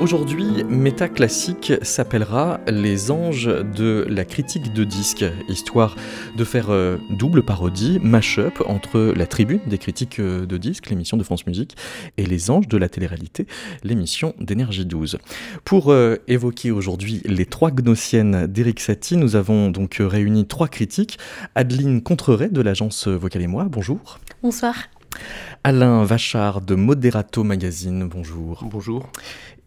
Aujourd'hui, Métaclassique s'appellera Les anges de la critique de disques, histoire de faire euh, double parodie, mash-up entre la tribune des critiques euh, de disques, l'émission de France Musique, et Les anges de la télé-réalité, l'émission d'Énergie 12. Pour euh, évoquer aujourd'hui les trois gnossiennes d'Eric Satie, nous avons donc réuni trois critiques. Adeline Contreret de l'agence Vocal et moi, bonjour. Bonsoir. Alain Vachard de Moderato Magazine, bonjour. Bonjour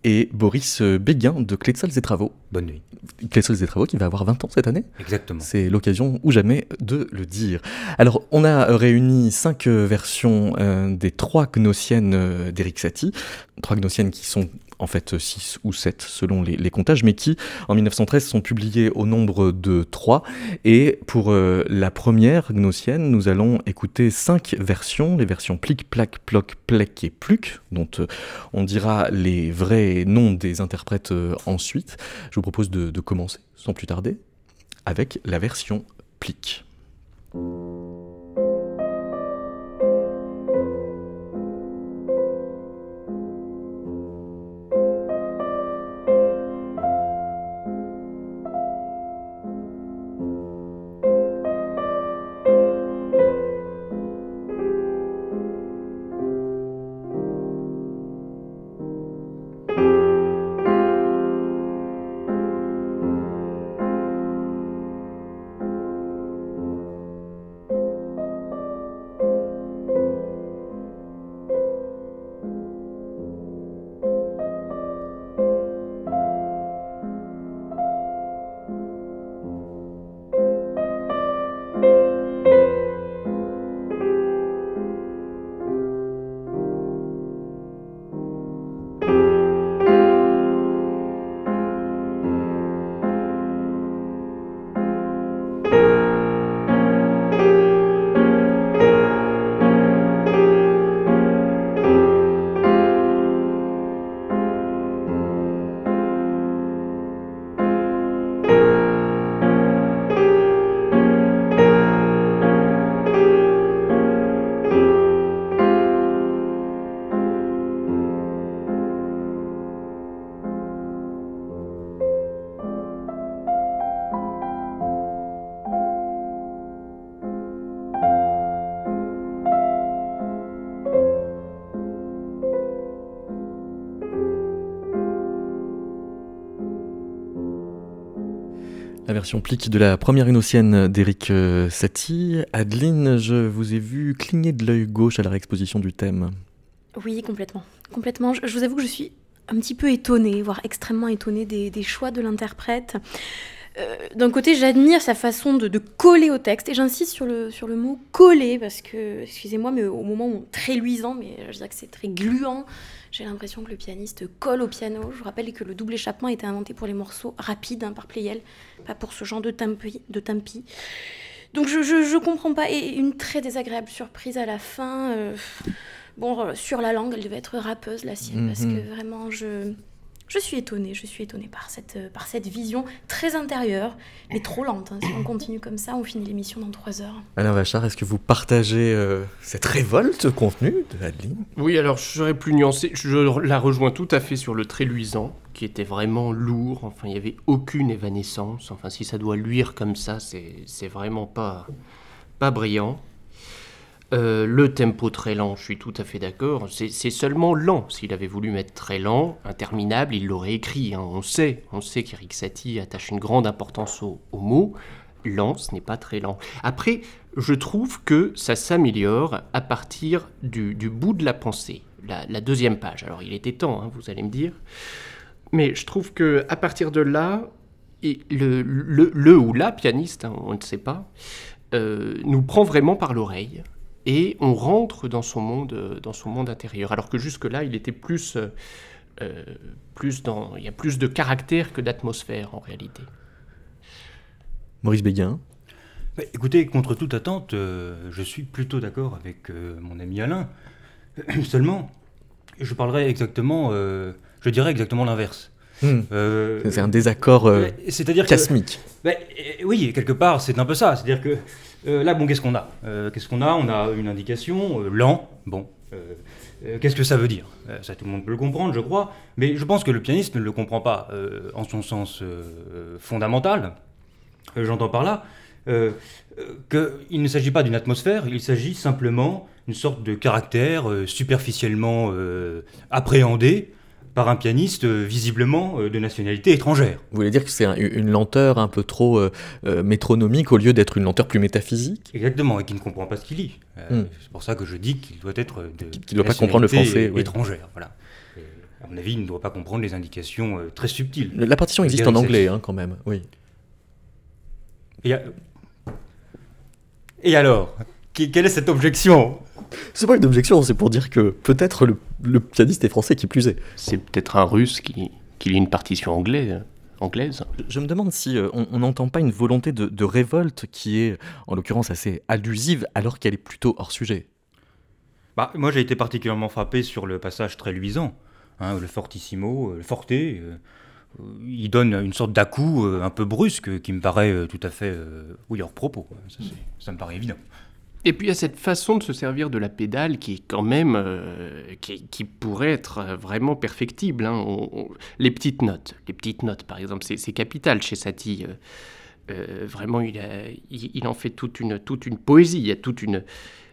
et Boris Béguin de Clétzals et Travaux. Bonne nuit. Et Travaux qui va avoir 20 ans cette année. Exactement. C'est l'occasion ou jamais de le dire. Alors, on a réuni cinq versions euh, des trois gnossiennes euh, d'Eric Satie. Trois gnossiennes qui sont en fait 6 ou 7 selon les, comptages, mais qui en 1913 sont publiés au nombre de 3. Et pour euh, la première gnossienne, nous allons écouter 5 versions, les versions plic, plac, ploc, plec et pluc, dont euh, on dira les vrais noms des interprètes euh, ensuite. Je vous propose de, de commencer, sans plus tarder, avec la version plic. Version plique de la première inocienne d'Eric euh, Satie. Adeline, je vous ai vu cligner de l'œil gauche à la réexposition du thème. Oui, complètement. Complètement. Je, vous avoue que je suis un petit peu étonnée, voire extrêmement étonnée des, choix de l'interprète. Euh, d'un côté, j'admire sa façon de, coller au texte, et j'insiste sur le, sur le mot coller, parce que, excusez-moi, mais au moment où très luisant, mais je dirais que c'est très gluant, j'ai l'impression que le pianiste colle au piano. Je vous rappelle que le double échappement a été inventé pour les morceaux rapides hein, par Pleyel, pas pour ce genre de tempi. De tempi. Donc je, je, comprends pas. Et une très désagréable surprise à la fin. Euh, bon, sur la langue, elle devait être rappeuse, la sienne, parce mhm. que vraiment, je je suis étonnée, je suis étonnée par cette, euh, par cette vision très intérieure, mais trop lente. Hein. Si on continue comme ça, on finit l'émission dans trois heures. Alain Vachard, est-ce que vous partagez euh, cette révolte contenue de Adeline? Oui, alors je serais plus nuancé. Je la rejoins tout à fait sur le très luisant, qui était vraiment lourd. Enfin, il n'y avait aucune évanescence. Enfin, si ça doit luire comme ça, c'est vraiment pas, pas brillant. Euh, le tempo très lent, je suis tout à fait d'accord. C'est seulement lent. S'il avait voulu mettre très lent, interminable, il l'aurait écrit. Hein. On sait, on sait qu'Eric Satie attache une grande importance au, mot. Lent, ce n'est pas très lent. Après, je trouve que ça s'améliore à partir du, bout de la pensée, la, deuxième page. Alors, il était temps, hein, vous allez me dire. Mais je trouve que à partir de là, le, le, ou la pianiste, hein, on ne sait pas, euh, nous prend vraiment par l'oreille et on rentre dans son monde, euh, dans son monde intérieur. Alors que jusque-là, il était plus, euh, euh, plus dans, il y a plus de caractère que d'atmosphère en réalité. Maurice Béguin. Bah, écoutez, contre toute attente, je suis plutôt d'accord avec mon ami Alain. Seulement, je parlerai exactement, je dirais exactement l'inverse. Hmm. Euh, C'est un désaccord euh, C'est-à-dire que casmique. Oui, quelque part, c'est un peu ça. C'est-à-dire que euh, là, bon, qu'est-ce qu'on a? Euh, Qu'est-ce qu'on a? On a une indication, euh, lent. Bon, qu'est-ce que ça veut dire? Ça, tout le monde peut le comprendre, je crois. Mais je pense que le pianiste ne le comprend pas en son sens fondamental. J'entends par là qu'il ne s'agit pas d'une atmosphère, il s'agit simplement d'une sorte de caractère superficiellement appréhendé par un pianiste euh, visiblement euh, de nationalité étrangère. Vous voulez dire que c'est un- une lenteur un peu trop euh, métronomique au lieu d'être une lenteur plus métaphysique? Exactement, et qui ne comprend pas ce qu'il lit. Euh, Hmm. C'est pour ça que je dis qu'il doit être de Qu'il doit pas comprendre le français, oui. étrangère. Voilà. Et, à mon avis, il ne doit pas comprendre les indications euh, très subtiles. La partition existe en anglais, hein, quand même. Oui. Et, a- et alors Qui- Quelle est cette objection C'est pas une objection, c'est pour dire que peut-être le, le pianiste est français qui plus est. C'est peut-être un russe qui, qui lit une partition anglaise. anglaise. Je- me demande si euh, on n'entend pas une volonté de, de révolte qui est, en l'occurrence, assez allusive, alors qu'elle est plutôt hors sujet. bah, Moi, j'ai été particulièrement frappé sur le passage très luisant, hein, le fortissimo, euh, le forte. euh, il donne une sorte d'à-coup euh, un peu brusque qui me paraît euh, tout à fait euh, oui, hors propos. Ça me paraît évident. Et puis il y a cette façon de se servir de la pédale qui est quand même, euh, qui, qui pourrait être euh, vraiment perfectible. hein. On- on- les petites notes, les petites notes par exemple, c'est capital chez Satie. euh, euh, vraiment, il, a- il, il en fait toute une, toute une poésie. Il y a toute une,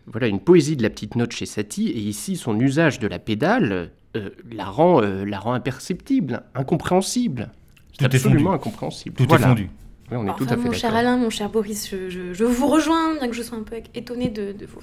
voilà, une poésie de la petite note chez Satie. Et ici, son usage de la pédale la, rend, la rend imperceptible, incompréhensible. Tout est absolument fondu. incompréhensible. Tout Voilà. est fondu. Oui, on est Enfin, tout à fait mon cher. Alain, mon cher Boris, je, je- je vous rejoins, bien que je sois un peu étonnée de, de vos,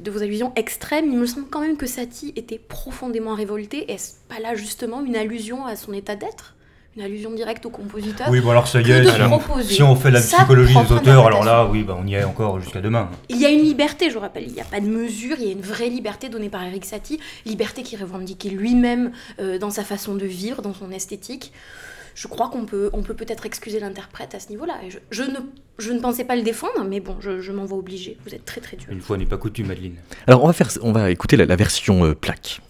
de vos allusions extrêmes. Il me semble quand même que Satie était profondément révolté. Est-ce pas là justement une allusion à son état d'être? Une allusion directe au compositeur Oui, bon alors ça y est, si on, si on fait la psychologie des auteurs, alors là, oui, bah, on y est encore jusqu'à demain. Il y a une liberté, je rappelle, il n'y a pas de mesure, il y a une vraie liberté donnée par Eric Satie, liberté qui revendiquait lui-même euh, dans sa façon de vivre, dans son esthétique. Je crois qu'on peut on peut peut-être excuser l'interprète à ce niveau-là. Et je, je ne, je ne pensais pas le défendre, mais bon, je, je m'en vois obligée. Vous êtes très très dur. Une fois n'est pas coutume, Madeleine. Alors, on va, faire, on va écouter la, la version euh, plaque.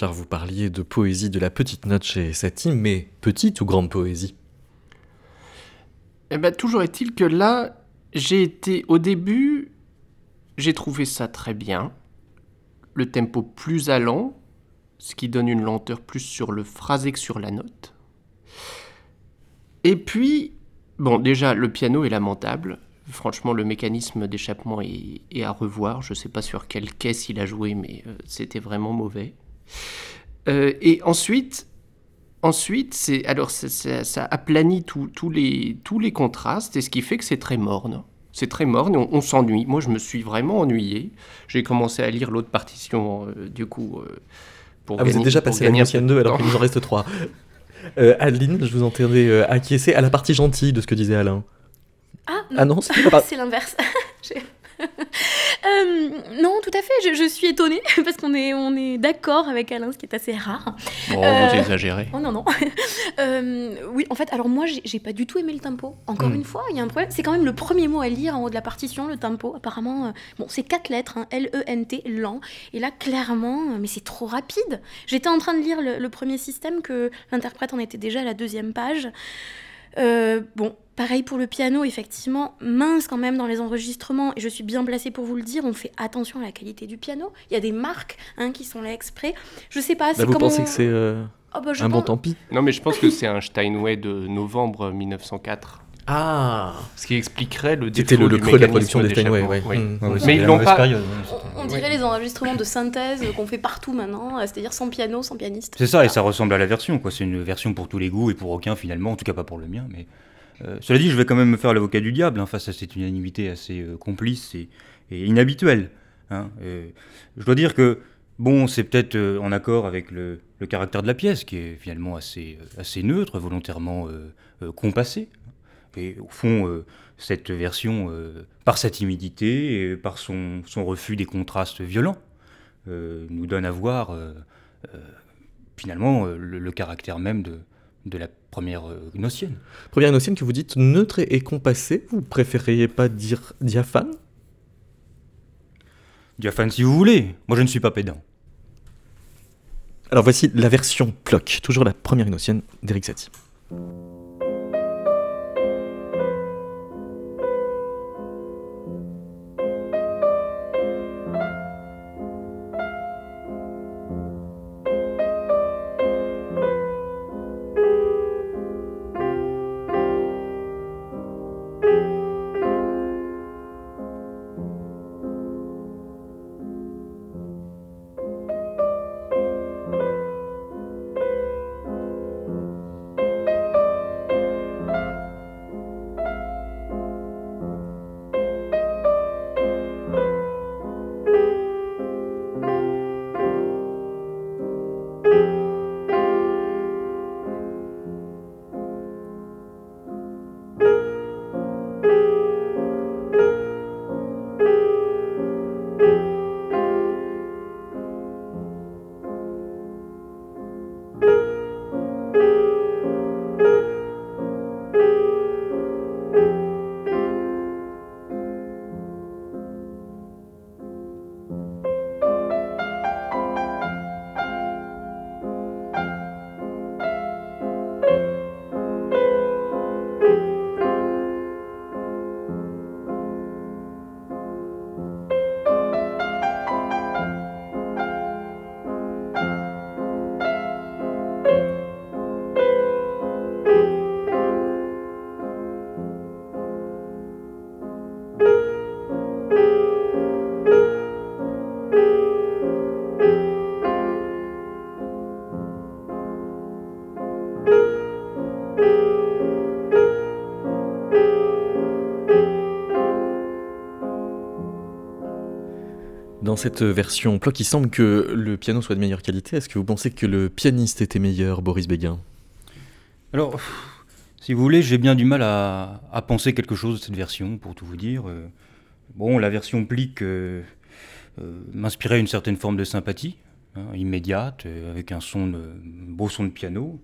Bachar, vous parliez de poésie de la petite note chez Satie, mais petite ou grande poésie? Eh ben, toujours est-il que là, j'ai été au début, j'ai trouvé ça très bien. Le tempo plus allant, ce qui donne une lenteur plus sur le phrasé que sur la note. Et puis, bon, déjà, le piano est lamentable. Franchement, le mécanisme d'échappement est, est à revoir. Je ne sais pas sur quelle caisse il a joué, mais euh, c'était vraiment mauvais. Euh, et ensuite, Ensuite, c'est alors ça, ça- ça aplanit tous les, tous les contrastes et ce qui fait que c'est très morne. C'est très morne et on, on s'ennuie. Moi, je me suis vraiment ennuyé. J'ai commencé à lire l'autre partition, euh, du coup, euh, pour Ah, vous gagner- êtes déjà passé à la de 2 alors qu'il nous en reste 3. Euh, Adeline, je vous entendais euh, acquiescer à la partie gentille de ce que disait Alain. Ah, Ah non, c'est l'inverse. Euh, non, tout à fait. Je, je suis étonnée parce qu'on est, on est d'accord avec Alain, ce qui est assez rare. Bon, Euh, vous exagérez. Oh non, non. Euh, oui, en fait, alors moi, j'ai j'ai pas du tout aimé le tempo. Encore Hmm. une fois, il y a un problème. C'est quand même le premier mot à lire en haut de la partition, le tempo. Apparemment, euh, bon, c'est quatre lettres, hein, L-E-N-T, lent. Et là, clairement, mais c'est trop rapide. J'étais en train de lire le, le premier système, que l'interprète en était déjà à la deuxième page. Euh, bon, pareil pour le piano, effectivement, mince quand même dans les enregistrements, et je suis bien placée pour vous le dire, on fait attention à la qualité du piano. Il y a des marques hein, qui sont là exprès. Je sais pas, c'est Bah, vous comment... pensez que c'est euh, Ah bah, je un bon tant pis Non, mais je pense que c'est un Steinway de novembre 1904. Ah Ce qui expliquerait le C'était défaut le, le du creux de la production des Steinway, d'échappement. ouais. Oui. Mm. Ouais, ouais, Mais c'était ils l'ont pas- période, c'était- On dirait les enregistrements de synthèse qu'on fait partout maintenant, c'est-à-dire sans piano, sans pianiste. C'est ça, et ça ressemble à la version, quoi. C'est une version pour tous les goûts et pour aucun finalement, en tout cas pas pour le mien. Mais euh, cela dit, je vais quand même me faire l'avocat du diable hein, face à cette unanimité assez euh, complice et, et inhabituelle. hein. Euh, je dois dire que bon, c'est peut-être euh, en accord avec le, le caractère de la pièce, qui est finalement assez, assez neutre, volontairement euh, euh, compassé. Et au fond, euh, cette version, euh, par sa timidité et par son, son refus des contrastes violents, euh, nous donne à voir finalement le, le caractère même de, de la première gnossienne. Première notienne que vous dites neutre et, et compassée, vous préfériez pas dire diaphane Diaphane si vous voulez, moi je ne suis pas pédant. Alors voici la version Ploc, toujours la première gnossienne d'Eric Satie. Dans cette version Ploc, il semble que le piano soit de meilleure qualité. Est-ce que vous pensez que le pianiste était meilleur, Boris Béguin? Alors, si vous voulez, j'ai bien du mal à, à penser quelque chose de cette version, pour tout vous dire. Euh, Bon, la version Plique euh, euh, m'inspirait une certaine forme de sympathie, hein, immédiate, avec un son de, beau son de piano.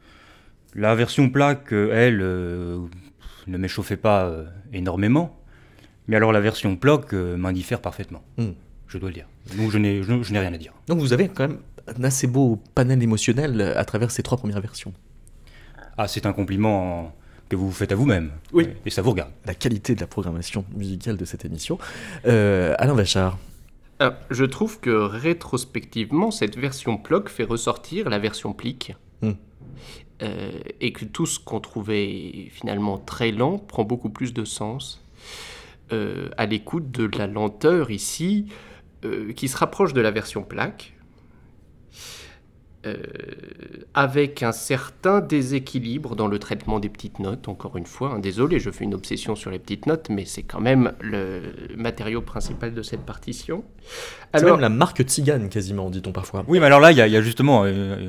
La version Plaque, elle, euh, ne m'échauffait pas énormément. Mais alors la version Ploc m'indiffère parfaitement, Hmm. Je dois le dire. Donc je n'ai je- je n'ai rien à dire. Donc vous avez quand même un assez beau panel émotionnel à travers ces trois premières versions. Ah, c'est un compliment que vous vous faites à vous-même. Oui. Et ça vous regarde. La qualité de la programmation musicale de cette émission. Euh, Alain Vachard, Alors, je trouve que rétrospectivement, cette version PLOC fait ressortir la version plique. Hmm. Euh, et que tout ce qu'on trouvait finalement très lent prend beaucoup plus de sens euh, à l'écoute de la lenteur ici, euh, qui se rapproche de la version plaque, euh, avec un certain déséquilibre dans le traitement des petites notes, encore une fois. hein. désolé, je fais une obsession sur les petites notes, mais c'est quand même le matériau principal de cette partition. c'est Alors, même la marque Tzigane quasiment, dit-on parfois. Oui, mais alors là, il y, a- il y a justement euh,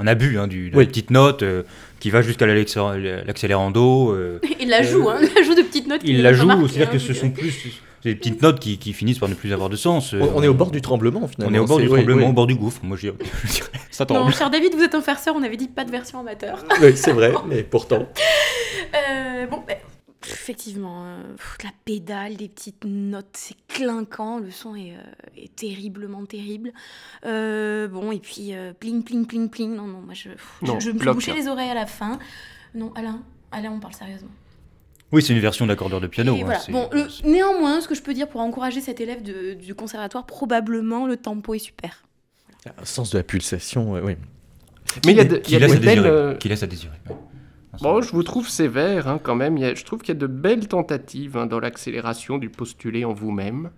un abus hein, du, de Oui. la petite note euh, qui va jusqu'à l'accélérando. euh, Il la joue, hein, il la joue de petites notes. il la joue, c'est-à-dire hein, que ce sont plus. Des petites notes qui, qui finissent par ne plus avoir de sens. On, on est au bord du tremblement finalement. On est au bord du oui, tremblement, oui. au bord du gouffre. Moi, je dirais. je. Ça Non, cher David, vous êtes un farceur, on avait dit pas de version amateur. Oui, c'est vrai, mais pourtant. Euh, bon, ben, effectivement, euh, pff, la pédale, des petites notes, c'est clinquant, le son est, euh, est terriblement terrible. Euh, bon, et puis euh, pling, pling, pling, pling, non, non, moi je, pff, je- Non, je, me suis bloc, bouché là. les oreilles à la fin. Non, Alain, Alain, on parle sérieusement. Oui, c'est une version d'accordeur de piano. Et hein, voilà. Bon, le- néanmoins, ce que je peux dire pour encourager cet élève de- du conservatoire, probablement le tempo est super. Un sens de la pulsation, euh, oui. Mais il y a, de- qui y a laisse belles. euh, Qui laisse à désirer. ouais. Bon, je vous trouve sévère hein, quand même. Il y a- je trouve qu'il y a de belles tentatives hein, dans l'accélération du postulé en vous-même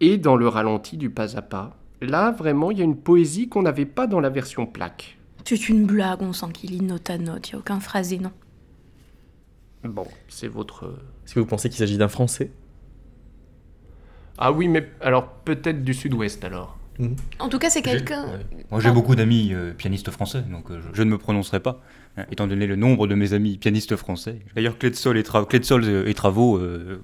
et dans le ralenti du pas à pas. Là, vraiment, il y a une poésie qu'on n'avait pas dans la version plaque. C'est une blague, on sent qu'il lit note à note, il n'y a aucun phrasé, non. Bon, c'est votre. Est-ce que vous pensez qu'il s'agit d'un français? Ah oui, mais alors peut-être du sud-ouest alors. En tout cas, c'est quelqu'un. ouais. Moi, j'ai beaucoup d'amis euh, pianistes français, donc euh, je, je ne me prononcerai pas, hein, étant donné le nombre de mes amis pianistes français. D'ailleurs, Clédsol et, Tra- Clédsol, euh, et Travaux euh,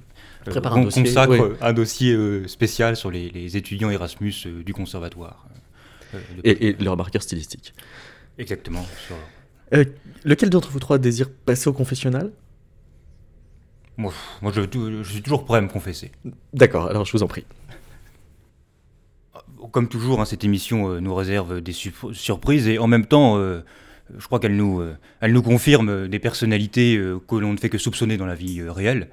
euh, un dossier, consacrent euh, un dossier euh, spécial sur les, les étudiants Erasmus euh, du conservatoire. euh, de- et, et leur marqueur stylistique. Exactement. sur- Euh, lequel d'entre vous trois désire passer au confessionnal? Moi, moi je, je suis toujours prêt à me confesser. D'accord, alors je vous en prie. Comme toujours, hein, cette émission euh, nous réserve des sur- surprises et en même temps, euh, je crois qu'elle nous, euh, elle nous confirme euh, des personnalités euh, que l'on ne fait que soupçonner dans la vie euh, réelle.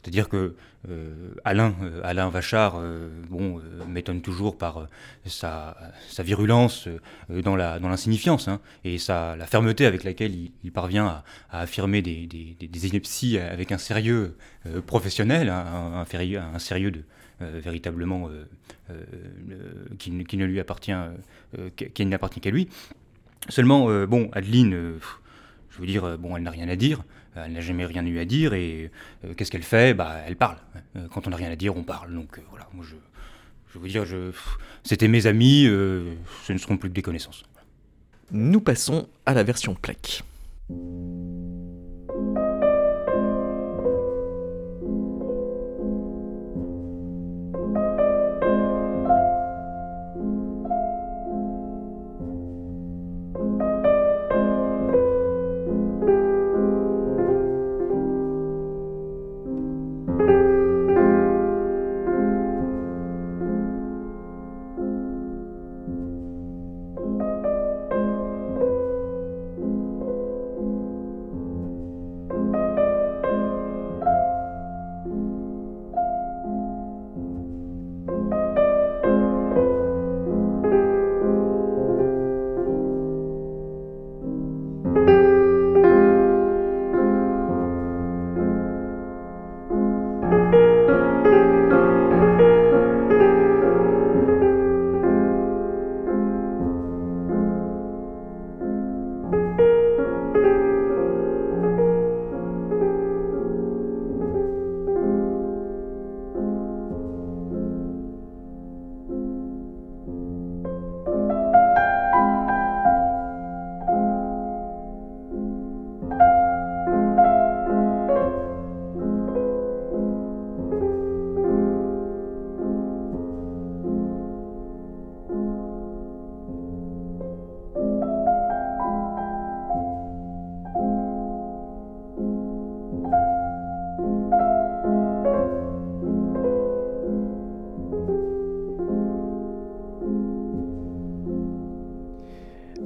C'est-à-dire que euh, Alain, euh, Alain Vachard, euh, bon, m'étonne toujours par sa, sa virulence dans la dans l'insignifiance hein, et sa, la fermeté avec laquelle il, parvient à, affirmer des, des, avec un sérieux professionnel, hein, un, un, sérieux de, véritablement qui, qui ne lui appartient, qui n'appartient qu'à lui. Seulement, bon, Adeline, je veux dire, euh, bon, elle n'a rien à dire, euh, elle n'a jamais rien eu à dire, et euh, qu'est-ce qu'elle fait? Bah, elle parle. Quand on n'a rien à dire, on parle. Donc voilà, je, veux dire, je, c'était mes amis, ce ne seront plus que des connaissances. Nous passons à la version plaque.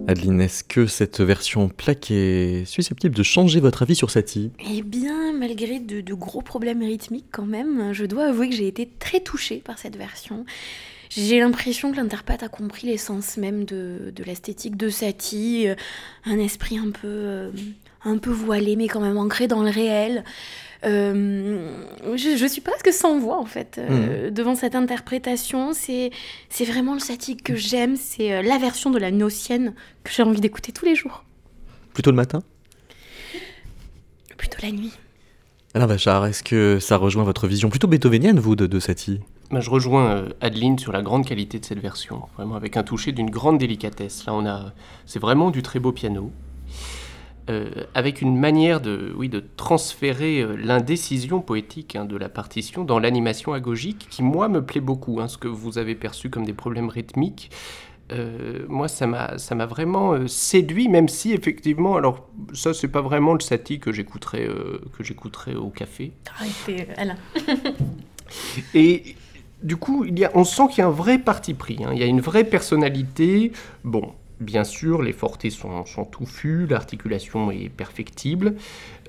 Adeline, est-ce que cette version plaque est susceptible de changer votre avis sur Satie? Eh bien, malgré de, gros problèmes rythmiques quand même, je dois avouer que j'ai été très touchée par cette version. J'ai l'impression que l'interprète a compris l'essence même de, de l'esthétique de Satie, euh, un esprit un peu, euh, un peu voilé mais quand même ancré dans le réel. Euh, je, je suis presque sans voix en fait euh, devant cette interprétation. C'est c'est vraiment le Satie que j'aime, c'est euh, la version de la Nocienne que j'ai envie d'écouter tous les jours, Plutôt le matin? Plutôt la nuit. Alain Vachard, est-ce que ça rejoint votre vision plutôt beethovenienne, vous, de, de Satie? Ben, je rejoins euh, Adeline sur la grande qualité de cette version, vraiment avec un toucher d'une grande délicatesse. Là, on a, c'est vraiment du très beau piano. Euh, avec une manière de, oui, de transférer euh, l'indécision poétique hein, de la partition dans l'animation agogique qui, moi, me plaît beaucoup. Hein, ce que vous avez perçu comme des problèmes rythmiques, euh, moi, ça m'a, vraiment séduit, même si, effectivement, alors, ça, c'est pas vraiment le Satie que j'écouterais, que j'écouterais au café. Arrêtez, Alain. Et du coup, il y a, on sent qu'il y a un vrai parti pris, hein. il y a une vraie personnalité. Bon, bien sûr, les fortés sont, touffus, l'articulation est perfectible,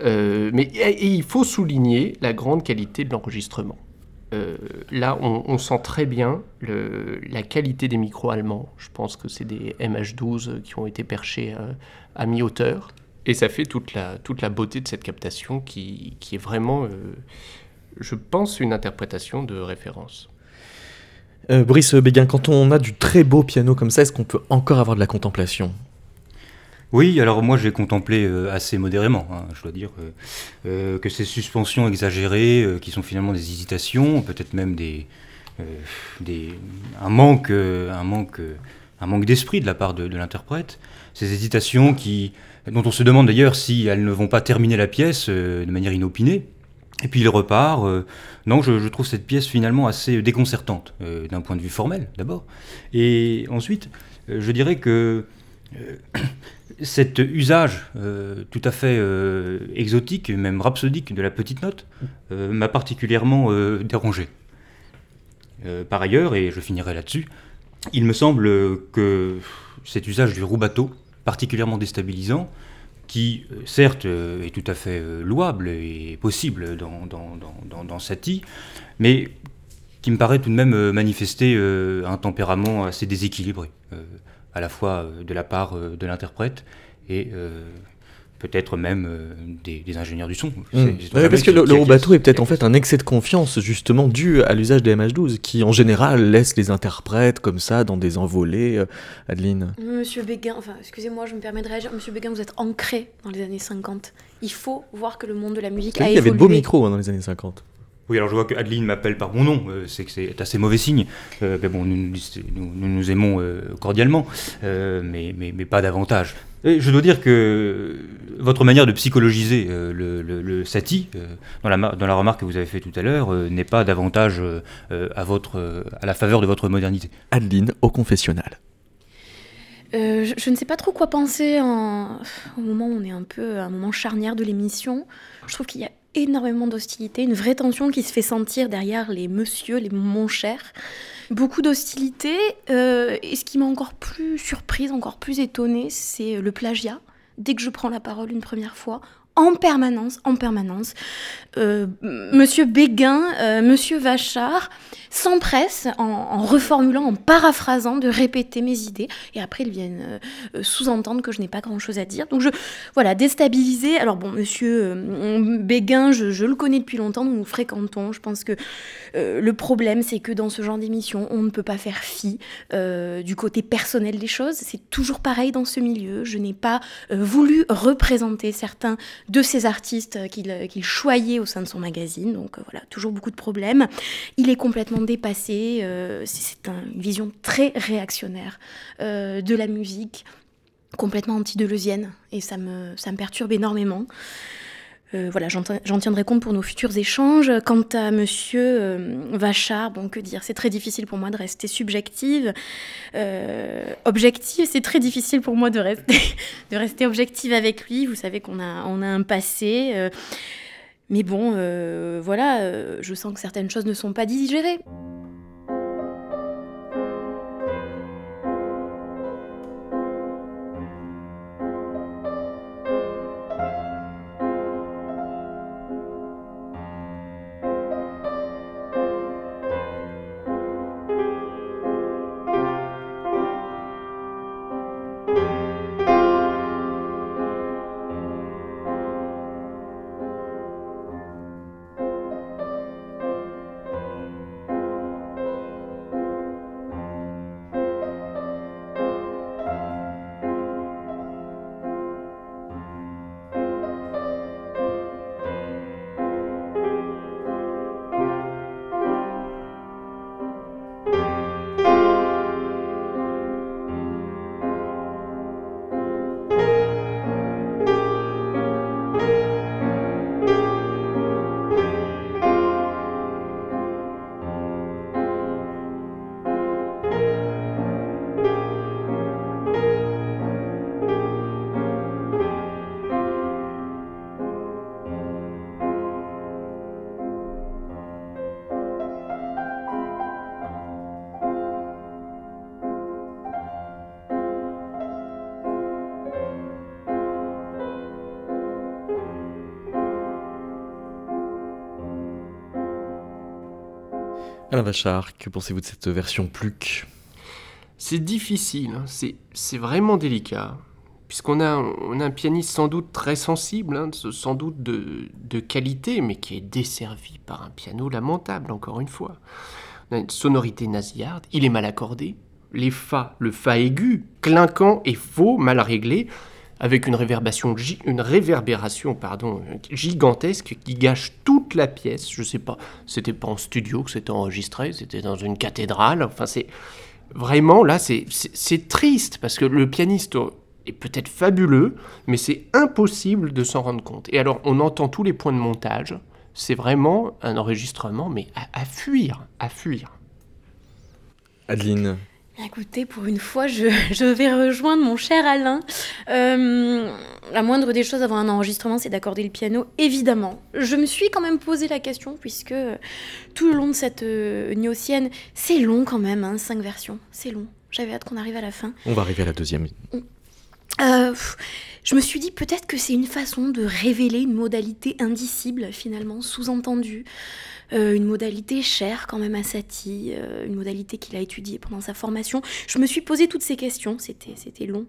euh, mais il faut souligner la grande qualité de l'enregistrement. Euh, là, on, sent très bien la qualité des micros allemands. Je pense que c'est des MH12 qui ont été perchés euh, à, mi-hauteur. Et ça fait toute la, beauté de cette captation qui est vraiment, je pense, une interprétation de référence. Euh, Brice Béguin, quand on a du très beau piano comme ça, est-ce qu'on peut encore avoir de la contemplation? Oui, alors moi j'ai contemplé euh, assez modérément, hein, je dois dire, euh, que ces suspensions exagérées, qui sont finalement des hésitations, peut-être même des, un manque, un manque, un manque d'esprit de la part de, de l'interprète, ces hésitations qui, dont on se demande d'ailleurs si elles ne vont pas terminer la pièce de manière inopinée, et puis il repart. Euh, non, je, trouve cette pièce finalement assez déconcertante, euh, d'un point de vue formel d'abord. Et ensuite, euh, je dirais que cet usage tout à fait exotique, même rhapsodique de la petite note, m'a particulièrement dérangé. par ailleurs, et je finirai là-dessus, il me semble que cet usage du roubateau, particulièrement déstabilisant, qui euh, certes euh, est tout à fait euh, louable et possible dans, dans, dans, dans Satie, mais qui me paraît tout de même manifester un tempérament assez déséquilibré, à la fois de la part de l'interprète et peut-être même euh, des, ingénieurs du son. Hmm. parce que le, le bateau est peut-être en fait un excès de confiance justement dû à l'usage des MH12 qui en général laisse les interprètes comme ça dans des envolées. Euh, Adeline Monsieur Béguin, enfin excusez-moi, je me permets de réagir. Monsieur Béguin, vous êtes ancré dans les années 50. Il faut voir que le monde de la musique a évolué. Il y avait de beaux micros hein, dans les années 50. Oui, alors je vois que Adeline m'appelle par mon nom, euh, c'est que c'est assez mauvais signe. mais bon, nous nous, nous, aimons cordialement, mais, mais, mais, pas davantage je dois dire que votre manière de psychologiser euh, le, le, sati, euh, dans, la, dans, la, remarque que vous avez faite tout à l'heure, euh, n'est pas davantage à, votre, à la faveur de votre modernité. Adeline, au confessionnal. Je, ne sais pas trop quoi penser en... au moment où on est un peu à un moment charnière de l'émission. Je trouve qu'il y a énormément d'hostilité, une vraie tension qui se fait sentir derrière les monsieur, les mon cher beaucoup d'hostilité. Euh, et ce qui m'a encore plus surprise, encore plus étonnée, c'est le plagiat. Dès que je prends la parole une première fois, en permanence, en permanence. Euh, Monsieur Béguin, euh, Monsieur Vachard s'empressent, en, reformulant, en paraphrasant, de répéter mes idées. Et après, ils viennent euh, sous-entendre que je n'ai pas grand-chose à dire. Donc, je, voilà, déstabilisé. Alors, bon, Monsieur Béguin, je, le connais depuis longtemps, nous nous fréquentons. Je pense que le problème, c'est que dans ce genre d'émission, on ne peut pas faire fi du côté personnel des choses. C'est toujours pareil dans ce milieu. Je n'ai pas voulu représenter certains de ces artistes qu'il choyait au sein de son magazine. Donc euh, voilà, toujours beaucoup de problèmes. Il est complètement dépassé. Euh, c'est une vision très réactionnaire euh, de la musique, complètement anti-deleuzienne. Et ça me perturbe énormément. Euh, voilà, j'en tiendrai compte pour nos futurs échanges. Quant à Monsieur euh, Vachard, bon, que dire, c'est très difficile pour moi de rester subjective. Euh, objective, c'est très difficile pour moi de rester, objective avec lui. Vous savez qu'on a, a un passé. mais bon, voilà, je sens que certaines choses ne sont pas digérées. Alain Vachard, que pensez-vous de cette version Pluck C'est difficile, hein. c'est vraiment délicat. Puisqu'on a, un- pianiste sans doute très sensible, hein, sans doute de, de qualité, mais qui est desservi par un piano lamentable, encore une fois. On a une sonorité nasillarde, il est mal accordé. Les fa, le fa aigu, clinquant et faux, mal réglé, avec une réverbération, une réverbération pardon, gigantesque qui gâche toute la pièce. Je sais pas, c'était pas en studio que c'était enregistré, c'était dans une cathédrale. Enfin, c'est vraiment là, c'est- triste parce que le pianiste est peut-être fabuleux, mais c'est impossible de s'en rendre compte. Et alors, on entend tous les points de montage. C'est vraiment un enregistrement, mais à, à fuir, à fuir. Adeline Écoutez, pour une fois, je, je vais rejoindre mon cher Alain. Euh, la moindre des choses avant un enregistrement, c'est d'accorder le piano, évidemment. Je me suis quand même posé la question, puisque euh, tout le long de cette euh, gnossienne, c'est long quand même, hein, cinq versions, c'est long. J'avais hâte qu'on arrive à la fin. On va arriver à la deuxième. Euh, je me suis dit peut-être que c'est une façon de révéler une modalité indicible, finalement, sous-entendue. Euh, une modalité chère quand même à Satie, euh, une modalité qu'il a étudiée pendant sa formation. Je me suis posé toutes ces questions, c'était, c'était long.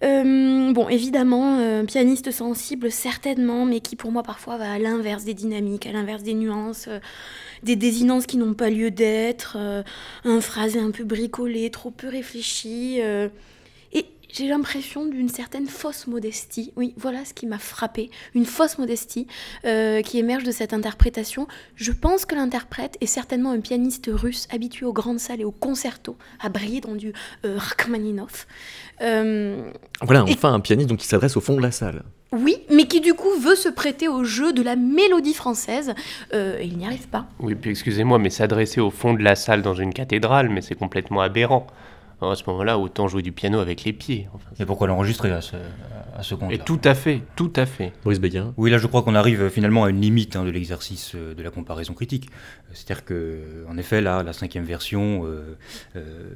Bon, évidemment, pianiste sensible, certainement, mais qui pour moi parfois va à l'inverse des dynamiques, à l'inverse des nuances, des désinences qui n'ont pas lieu d'être, un phrasé un peu bricolé, trop peu réfléchi. J'ai l'impression d'une certaine fausse modestie. Oui, voilà ce qui m'a frappé. Une fausse modestie euh, qui émerge de cette interprétation. Je pense que l'interprète est certainement un pianiste russe habitué aux grandes salles et aux concertos, à briller dans du euh, Rachmaninoff. Euh, Voilà, Et- enfin un pianiste donc, qui s'adresse au fond de la salle. oui, mais qui du coup veut se prêter au jeu de la mélodie française. Euh, et il n'y arrive pas. Oui, puis excusez-moi, mais s'adresser au fond de la salle dans une cathédrale, mais c'est complètement aberrant. Alors, à ce moment-là, autant jouer du piano avec les pieds. Enfin, Et pourquoi l'enregistrer à ce, à ce compte et tout à fait, tout à fait. Boris Béguin Oui, là je crois qu'on arrive finalement à une limite hein, de l'exercice euh, de la comparaison critique. C'est-à-dire que, en effet, là, la cinquième version euh, euh,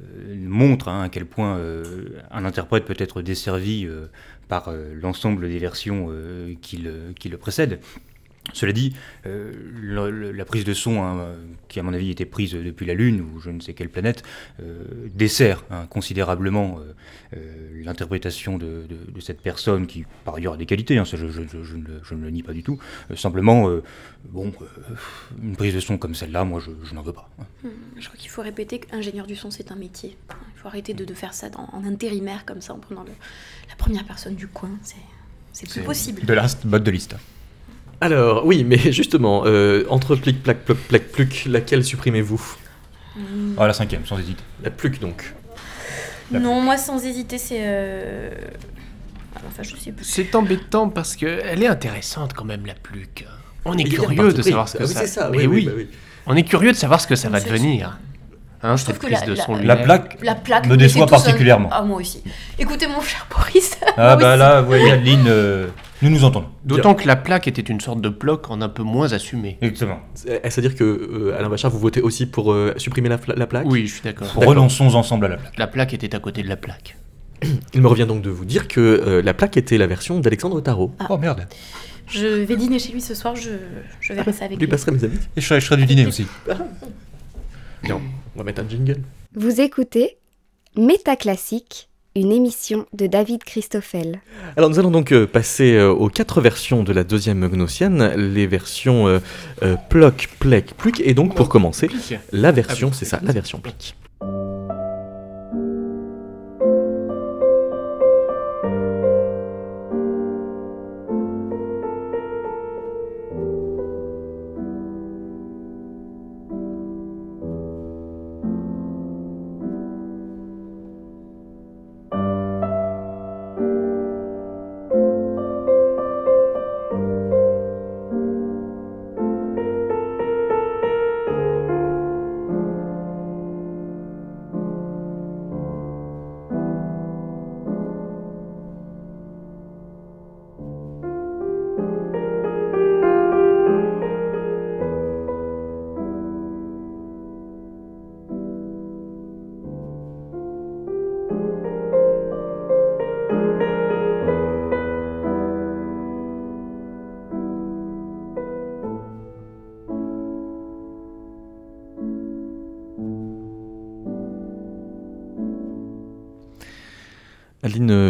montre hein, à quel point euh, un interprète peut être desservi euh, par euh, l'ensemble des versions euh, qui, le, qui le précèdent. Cela dit, euh, le- le- la prise de son, hein, qui à mon avis était prise depuis la Lune ou je ne sais quelle planète, euh, dessert hein, considérablement euh, l'interprétation de, de- de cette personne qui, par ailleurs, a des qualités, hein, ça, je, je- je- je ne le, nie pas du tout. Simplement, bon, une prise de son comme celle-là, moi, je, n'en veux pas. hein. Je crois qu'il faut répéter qu'ingénieur du son, c'est un métier. Il faut arrêter de, de faire ça dans- en intérimaire comme ça, en prenant le- la première personne du coin. C'est, plus possible. De last, but de liste. Alors, oui, mais justement, euh, entre plic, plac, ploc, plac, pluc, laquelle supprimez-vous? Hmm. Ah, la cinquième, sans hésiter. La pluc donc. La Non, moi sans hésiter, c'est. euh, ah, Enfin, je sais plus. C'est embêtant parce que elle est intéressante quand même, la pluque. On est Il y a un curieux parti de pris. savoir ce que Ah oui, ça... c'est ça, Mais oui, oui, oui, bah oui. on est curieux de savoir ce que ça va C'est devenir. Hein, Je trouve cette que prise la- de la- son La lui-même. plaque La plaque me mais déçoit c'est tout ça. particulièrement. Ah, moi aussi. Écoutez, mon cher Boris. Ah, moi bah aussi. là, vous voyez, Adeline, euh, nous nous entendons. D'autant que la plaque était une sorte de bloc en un peu moins assumé. Exactement. C'est- C'est-à-dire que, euh, Alain Bachar, vous votez aussi pour euh, supprimer la, plaque? Oui, je suis d'accord. Renonçons ensemble à la plaque. La plaque était à côté de la plaque. Il me revient donc de vous dire que euh, la plaque était la version d'Alexandre Tarot. Ah. Oh merde. Je vais dîner chez lui ce soir, je, je verrai ça avec Je lui lui. passerai mes amis. Et je serai, je serai du dîner aussi. Bien, on va mettre un jingle. Vous écoutez Métaclassique, une émission de David Christoffel. Alors nous allons donc euh, passer euh, aux quatre versions de la deuxième Gnossienne, les versions euh, euh, Ploc, Plec, Pluc, et donc pour commencer, la version, c'est ça, la version Plic.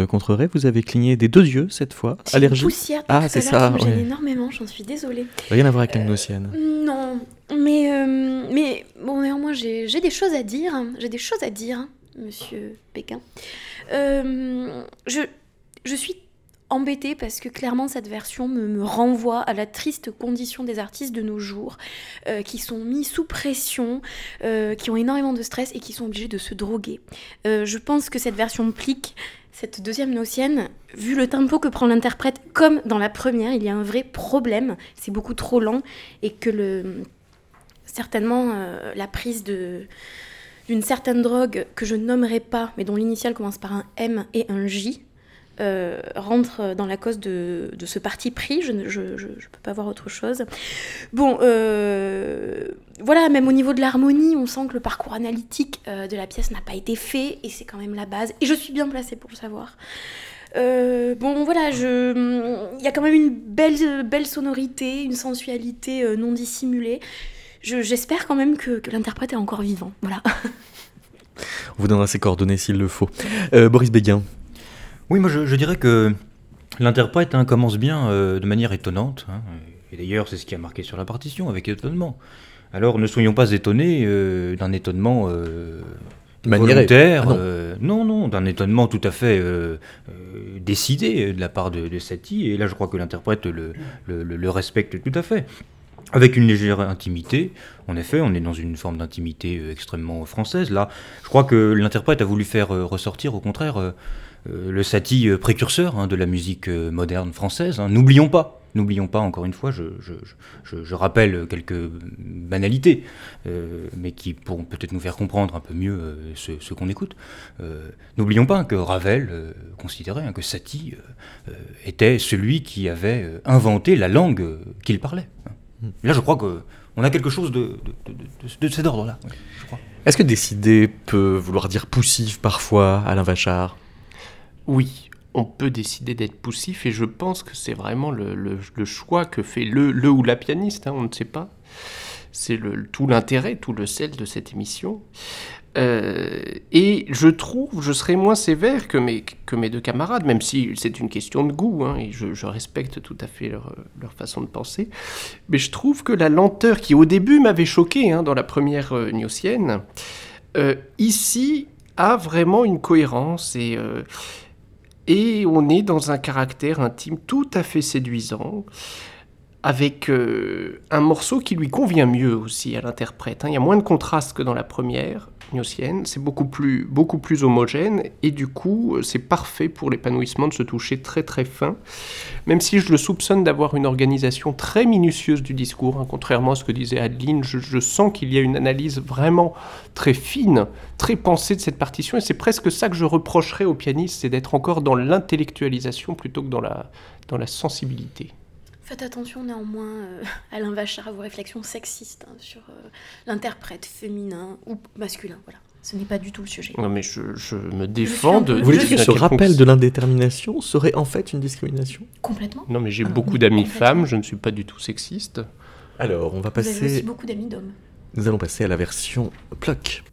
Euh, vous avez cligné des deux yeux cette fois. Allergie une poussière Ah, c'est ça, gêne ouais. énormément, j'en suis désolée. Rien à voir avec gnossienne. Non, mais, euh, mais bon, néanmoins, j'ai j'ai des choses à dire. hein. J'ai des choses à dire, hein, monsieur Pékin. Euh, je, je suis embêtée parce que clairement, cette version me, renvoie à la triste condition des artistes de nos jours, euh, qui sont mis sous pression, euh, qui ont énormément de stress et qui sont obligés de se droguer. Euh, je pense que cette version plique. Cette deuxième notienne, vu le tempo que prend l'interprète, comme dans la première, il y a un vrai problème. C'est beaucoup trop lent et que le, certainement la prise de d'une certaine drogue que je nommerai pas, mais dont l'initiale commence par un M et un J, euh, rentre dans la cause de, ce parti pris. Je ne peux pas voir autre chose. Bon, euh, voilà, même au niveau de l'harmonie, on sent que le parcours analytique euh, de la pièce n'a pas été fait, et c'est quand même la base. Et je suis bien placée pour le savoir. Bon, voilà, il y a quand même une belle, sonorité, une sensualité non dissimulée. Je- J'espère quand même que, que l'interprète est encore vivant. Voilà. On vous donnera ses coordonnées s'il le faut. Boris Béguin. Oui, moi je, je dirais que l'interprète hein, commence bien euh, de manière étonnante. hein, et d'ailleurs, c'est ce qui a marqué sur la partition, avec étonnement. Alors ne soyons pas étonnés euh, d'un étonnement euh, volontaire. Ah non. euh, non, non, d'un étonnement tout à fait décidé de la part de, de Satie. Et là, je crois que l'interprète le, le- le- le respecte tout à fait. Avec une légère intimité, en effet, on est dans une forme d'intimité extrêmement française. Là, je crois que l'interprète a voulu faire ressortir, au contraire, le Satie euh, précurseur hein, de la musique euh, moderne française. hein. N'oublions pas, n'oublions pas, encore une fois, je, rappelle quelques banalités, euh, mais qui pourront peut-être nous faire comprendre un peu mieux euh, ce, qu'on écoute. Euh, N'oublions pas que Ravel euh, considérait hein, que Satie euh, euh, était celui qui avait euh, inventé la langue euh, qu'il parlait. Là, je crois que on a quelque chose de, de, de- de- cet ordre-là. Est-ce que décider peut vouloir dire poussif parfois, Alain Vachard? Oui, on peut décider d'être poussif et je pense que c'est vraiment le, choix que fait le, le ou la pianiste, hein, on ne sait pas. C'est tout l'intérêt, tout le sel de cette émission. Euh, et je trouve, je serais moins sévère que mes, deux camarades, même si c'est une question de goût, hein, et je, respecte tout à fait leur, façon de penser. Mais je trouve que la lenteur qui au début m'avait choqué hein, dans la première euh, euh, ici a vraiment une cohérence et, euh, et on est dans un caractère intime tout à fait séduisant avec euh, un morceau qui lui convient mieux aussi à l'interprète. hein. Il y a moins de contraste que dans la première c'est beaucoup plus, beaucoup plus homogène, et du coup, euh, c'est parfait pour l'épanouissement de se toucher très très fin, même si je le soupçonne d'avoir une organisation très minutieuse du discours, hein. contrairement à ce que disait Adeline, je, je sens qu'il y a une analyse vraiment très fine, très pensée de cette partition, et c'est presque ça que je reprocherais au pianiste, c'est d'être encore dans l'intellectualisation plutôt que dans la, dans la sensibilité. Faites attention néanmoins, euh, Alain Vachard, à vos réflexions sexistes hein, sur euh, l'interprète féminin ou masculin. Voilà, ce n'est pas du tout le sujet. Non mais je, je me défends de... Vous voulez dire que ce rappel de l'indétermination serait en fait une discrimination? Complètement. Non mais j'ai Ah, beaucoup d'amis femmes, je ne suis pas du tout sexiste. Alors, on va Vous avez aussi passer. beaucoup d'amis d'hommes. Nous allons passer à la version Pluck.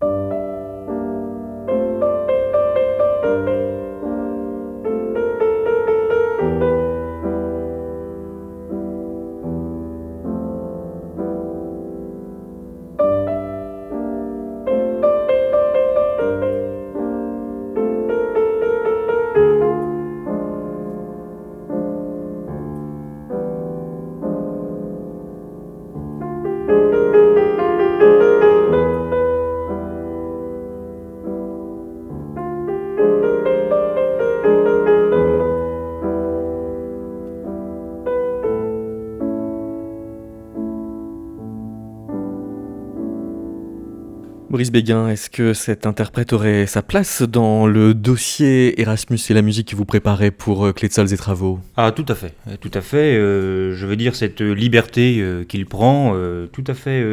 Béguin, est-ce que cet interprète aurait sa place dans le dossier Erasmus et la musique que vous préparez pour euh, Clé de Sols et Travaux? Ah, tout à fait, euh, tout à fait. euh, je veux dire, cette liberté qu'il prend, tout à fait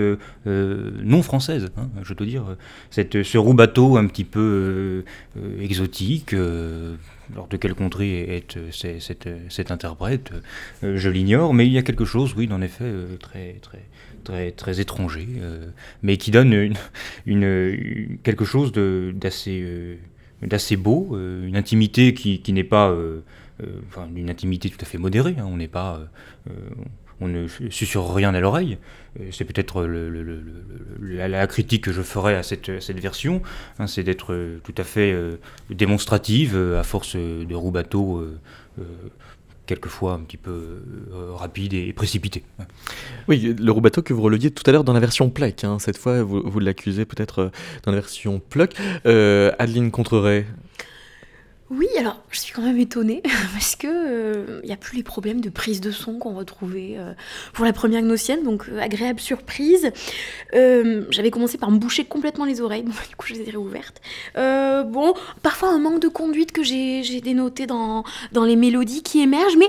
non française, hein, je dois dire. Cette, ce roux-bateau un petit peu exotique, alors de quelle contrée est cet interprète, je l'ignore, mais il y a quelque chose, oui, en effet, très, très, très, étranger, euh, mais qui donne une, quelque chose euh, d'assez beau, une intimité qui, n'est pas enfin, une intimité tout à fait modérée. Hein. on n'est pas, on ne susurre rien à l'oreille. C'est peut-être la, critique que je ferai à cette, version, hein, c'est d'être tout à fait démonstrative à force de roubateau quelquefois un petit peu euh, rapide et, précipité. Oui, le roubateau que vous releviez tout à l'heure dans la version Plec, hein. cette fois vous, vous l'accusez peut-être euh, dans la version Pluck. Euh, Adeline Contreret, oui, alors je suis quand même étonnée parce que il euh, n'y a plus les problèmes de prise de son qu'on retrouvait euh, pour la première gnosienne, donc euh, agréable surprise. J'avais commencé par me boucher complètement les oreilles, du coup je les ai réouvertes. bon, parfois un manque de conduite que j'ai dénoté dans, dans les mélodies qui émergent, mais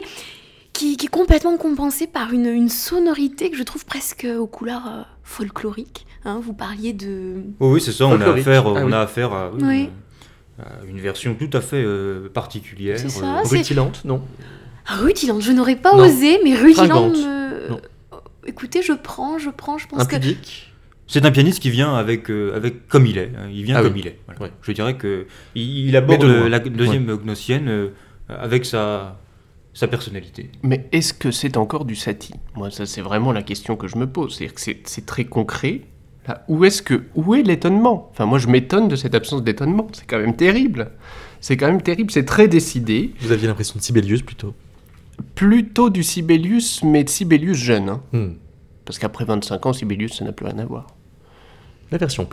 qui, est complètement compensé par une, sonorité que je trouve presque aux couleurs folkloriques. Hein. vous parliez de. oui, c'est ça, on a affaire, ah on a affaire à. Oui, une version tout à fait euh, particulière. Ça, euh, rutilante, non ah, Rutilante, je n'aurais pas osé, mais rutilante. Me... Écoutez, je prends, je prends, je pense Impudique. que. C'est un pianiste qui vient avec, avec comme il est. Hein. Il vient ah comme il est. Je dirais que il, aborde la deuxième gnossienne avec sa, sa personnalité. Mais est-ce que c'est encore du Satie? Moi, ça c'est vraiment la question que je me pose. C'est-à-dire que c'est très concret, où est-ce que où est l'étonnement? Enfin, moi, je m'étonne de cette absence d'étonnement. C'est quand même terrible. C'est quand même terrible. C'est très décidé. Vous aviez l'impression de Sibelius plutôt? Plutôt du Sibelius, mais de Sibelius jeune. Hein. Hmm. Parce qu'après 25 ans, Sibelius, ça n'a plus rien à voir. La version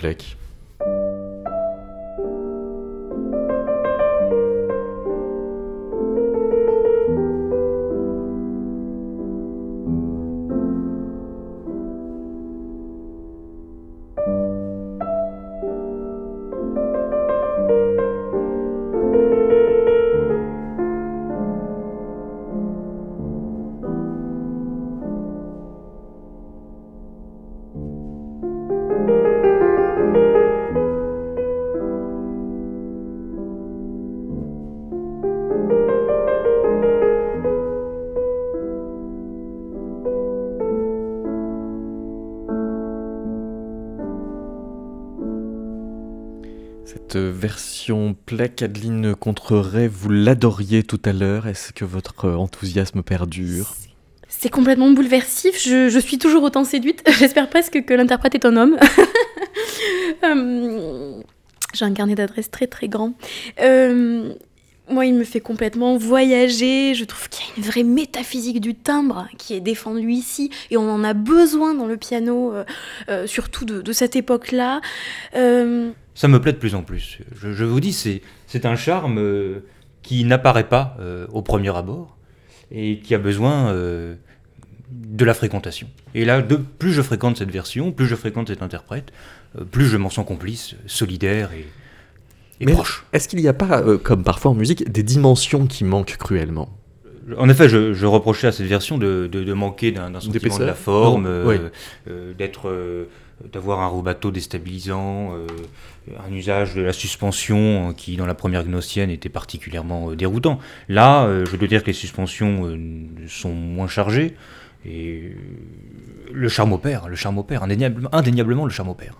Plec. version Plec, Adeline Contreret, vous l'adoriez tout à l'heure. Est-ce que votre enthousiasme perdure? C'est complètement bouleversif. Je, suis toujours autant séduite. J'espère presque que l'interprète est un homme. Euh, j'ai un carnet d'adresses très très grand. Euh, moi, il me fait complètement voyager. Je trouve qu'il y a une vraie métaphysique du timbre qui est défendue ici, et on en a besoin dans le piano, euh, surtout de, cette époque-là ça me plaît de plus en plus. Je, vous dis, c'est un charme euh, qui n'apparaît pas euh, au premier abord et qui a besoin euh, de la fréquentation. Et là, de, plus je fréquente cette version, plus je fréquente cet interprète, plus je m'en sens complice, solidaire et, proche. Est-ce qu'il n'y a pas, comme parfois en musique, des dimensions qui manquent cruellement? En effet, je, reprochais à cette version de, manquer d'un sentiment de la forme, d'être, d'avoir un bateau déstabilisant, un usage de la suspension euh, qui, dans la première gnossienne, était particulièrement euh, déroutant. Là, euh, je dois dire que les suspensions sont moins chargées et le charme opère, le charme opère, indéniablement, indéniablement le charme opère.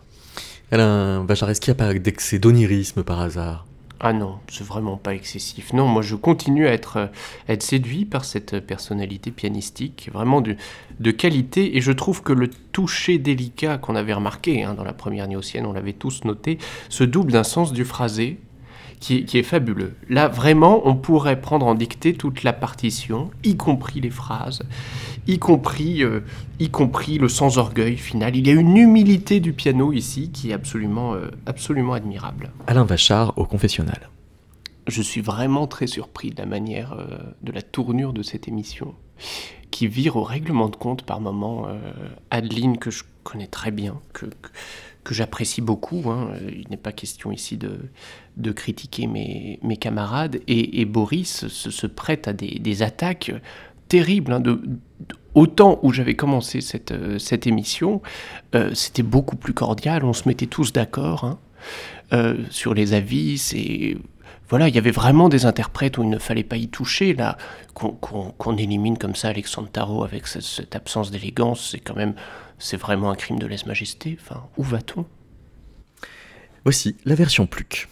Alain Vachareski a pas d'excès d'onirisme par hasard ah non, c'est vraiment pas excessif. Non, moi je continue à être, euh, être séduit par cette personnalité pianistique, vraiment de, de qualité, et je trouve que le toucher délicat qu'on avait remarqué hein, dans la première néocienne, on l'avait tous noté, se double d'un sens du phrasé qui est, fabuleux. Là, vraiment, on pourrait prendre en dictée toute la partition, y compris les phrases, y compris, euh, y compris le sans-orgueil final. Il y a une humilité du piano ici qui est absolument, euh, absolument admirable. Alain Vachard au confessionnal. Je suis vraiment très surpris de la manière, euh, de la tournure de cette émission, qui vire au règlement de compte par moments. Adeline, que je connais très bien, que que j'apprécie beaucoup. Hein. Il n'est pas question ici de, de critiquer mes, mes camarades. Et, Boris se, prête à des, attaques terribles. Hein. De, autant où j'avais commencé cette, euh, cette émission, euh, c'était beaucoup plus cordial. On se mettait tous d'accord hein, euh, sur les avis. C'est voilà, il y avait vraiment des interprètes où il ne fallait pas y toucher. Là, qu'on élimine comme ça Alexandre Tarot avec cette, absence d'élégance, c'est quand même c'est vraiment un crime de lèse-majesté. Enfin, où va-t-on? Voici la version Pluck.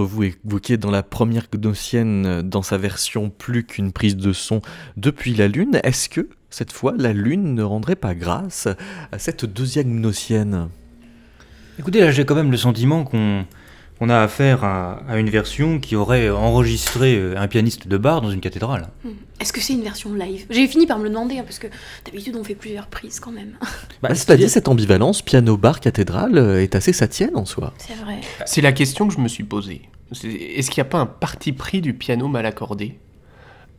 Vous évoquait dans la première gnossienne, dans sa version plus qu'une prise de son depuis la Lune. Est-ce que, cette fois, la Lune ne rendrait pas grâce à cette deuxième gnossienne Écoutez, là j'ai quand même le sentiment qu'on on a affaire à, à une version qui aurait enregistré euh, un pianiste de bar dans une cathédrale. Hmm. Est-ce que c'est une version live? J'ai fini par me le demander, hein, parce que d'habitude on fait plusieurs prises quand même. bah, Cela dit, cette ambivalence piano-bar cathédrale euh, est assez satienne en soi. C'est vrai. C'est la question que je me suis posée. Est-ce qu'il n'y a pas un parti pris du piano mal accordé?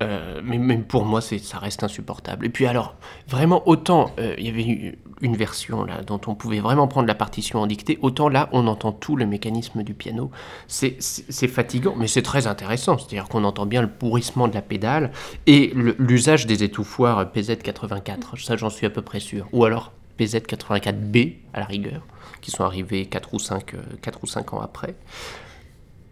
Euh, mais même pour moi, ça reste insupportable. Et puis alors, vraiment, autant euh, il y avait eu une version dont on pouvait vraiment prendre la partition en dictée, autant là, on entend tout le mécanisme du piano. C'est, fatigant, mais c'est très intéressant. C'est-à-dire qu'on entend bien le pourrissement de la pédale et l'usage des étouffoirs PZ84. Ça, j'en suis à peu près sûr. Ou alors PZ84B à la rigueur, qui sont arrivés 4 ou 5, 4 ou 5 ans après.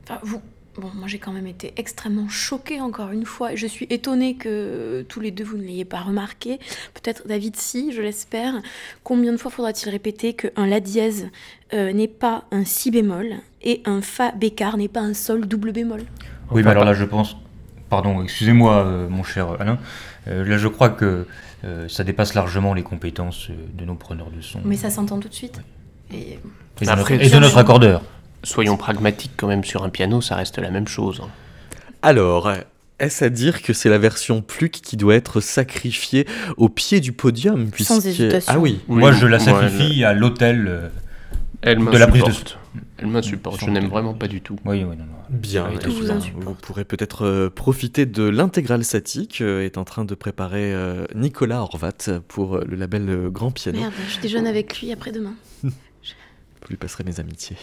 Enfin, vous... Bon, moi j'ai quand même été extrêmement choquée encore une fois. Je suis étonnée que tous les deux vous ne l'ayez pas remarqué. Peut-être David si, je l'espère. Combien de fois faudra-t-il répéter qu'un La dièse euh, n'est pas un Si bémol et un Fa bécard n'est pas un Sol double bémol? Oui, mais alors là je pense, pardon, excusez-moi euh, mon cher Alain, euh, là je crois que euh, ça dépasse largement les compétences de nos preneurs de son. Mais ça s'entend tout de suite. Et Et de Après, notre- et de notre accordeur. Soyons pragmatiques quand même, sur un piano, ça reste la même chose. hein. Alors, est-ce à dire que c'est la version Pluck qui doit être sacrifiée au pied du podium puisque... hésitation. Ah oui. Moi je la moi, sacrifie à l'autel. euh, Elle, elle de la prise de m'insupporte. Elle m'insupporte, je n'aime vraiment pas du tout. Oui, oui, non, non. Bien, Oui, tout vous bien, insupporte. vous pourrez peut-être euh, profiter de l'intégrale statique euh, est en train de préparer Nicolas Horvat pour le label Grand Piano. merde, je déjeune avec lui après-demain. Je lui passerai mes amitiés.